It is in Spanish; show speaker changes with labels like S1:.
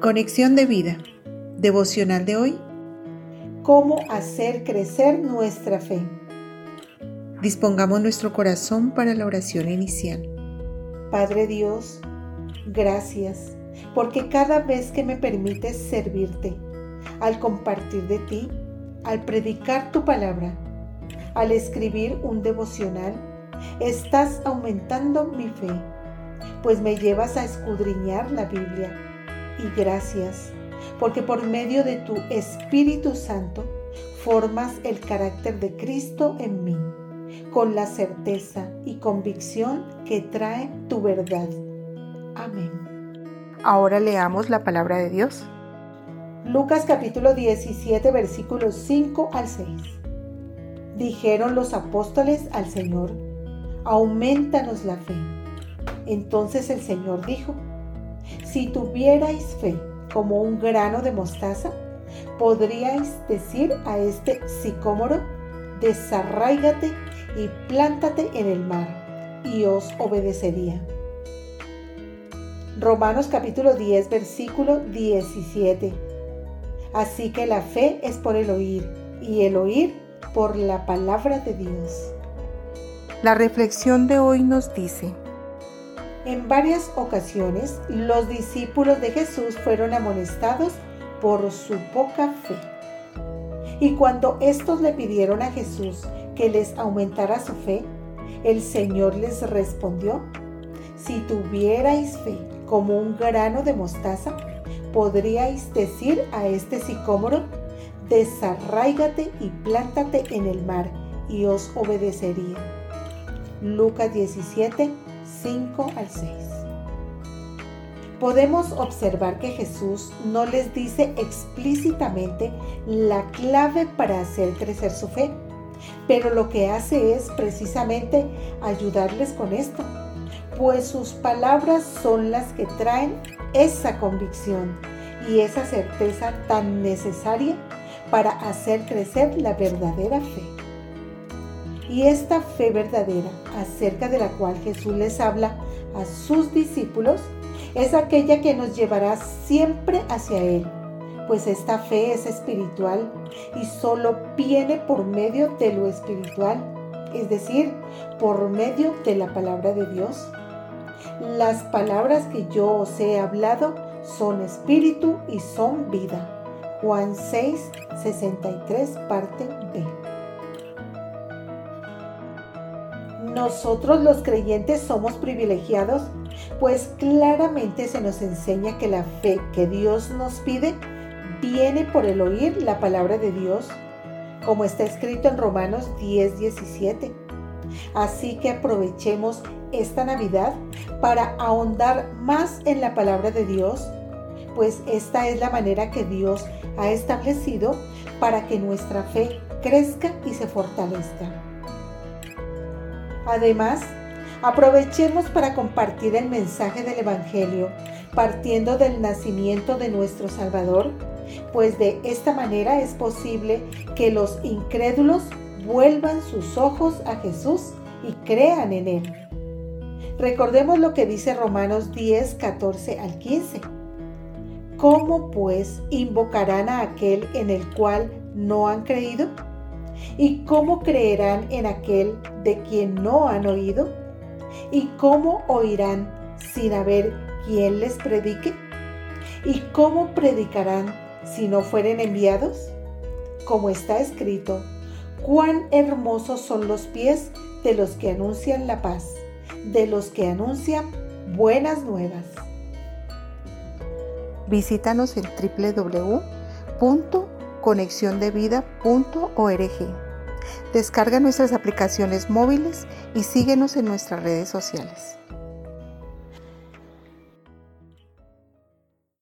S1: Conexión de vida. Devocional de hoy.
S2: ¿Cómo hacer crecer nuestra fe?
S1: Dispongamos nuestro corazón para la oración inicial.
S2: Padre Dios, gracias, porque cada vez que me permites servirte, al compartir de ti, al predicar tu palabra, al escribir un devocional, estás aumentando mi fe, pues me llevas a escudriñar la Biblia y gracias, porque por medio de tu Espíritu Santo formas el carácter de Cristo en mí, con la certeza y convicción que trae tu verdad. Amén.
S1: Ahora leamos la palabra de Dios.
S2: Lucas capítulo 17 versículos 5 al 6. Dijeron los apóstoles al Señor, aumentanos la fe. Entonces el Señor dijo, si tuvierais fe como un grano de mostaza, podríais decir a este sicómoro, desarráigate y plántate en el mar, y os obedecería. Romanos capítulo 10, versículo 17. Así que la fe es por el oír, y el oír por la palabra de Dios.
S1: La reflexión de hoy nos dice,
S2: en varias ocasiones los discípulos de Jesús fueron amonestados por su poca fe. Y cuando estos le pidieron a Jesús que les aumentara su fe, el Señor les respondió, si tuvierais fe como un grano de mostaza, podríais decir a este sicómoro, desarráigate y plántate en el mar, y os obedecería. Lucas 17, 5 al 6. Podemos observar que Jesús no les dice explícitamente la clave para hacer crecer su fe, pero lo que hace es precisamente ayudarles con esto, pues sus palabras son las que traen esa convicción y esa certeza tan necesaria para hacer crecer la verdadera fe. Y esta fe verdadera acerca de la cual Jesús les habla a sus discípulos es aquella que nos llevará siempre hacia Él, pues esta fe es espiritual y solo viene por medio de lo espiritual, es decir, por medio de la palabra de Dios. Las palabras que yo os he hablado son espíritu y son vida. Juan 6, 63, parte B. Nosotros los creyentes somos privilegiados, pues claramente se nos enseña que la fe que Dios nos pide viene por el oír la palabra de Dios, como está escrito en Romanos 10, 17. Así que aprovechemos esta Navidad para ahondar más en la palabra de Dios, pues esta es la manera que Dios ha establecido para que nuestra fe crezca y se fortalezca. Además, aprovechemos para compartir el mensaje del Evangelio partiendo del nacimiento de nuestro Salvador, pues de esta manera es posible que los incrédulos vuelvan sus ojos a Jesús y crean en Él. Recordemos lo que dice Romanos 10, 14 al 15. ¿Cómo pues invocarán a aquel en el cual no han creído? ¿Y cómo creerán en aquel de quien no han oído? ¿Y cómo oirán sin haber quien les predique? ¿Y cómo predicarán si no fueren enviados? Como está escrito, cuán hermosos son los pies de los que anuncian la paz, de los que anuncian buenas nuevas.
S1: Visítanos en www conexiondevida.org. Descarga nuestras aplicaciones móviles y síguenos en nuestras redes sociales.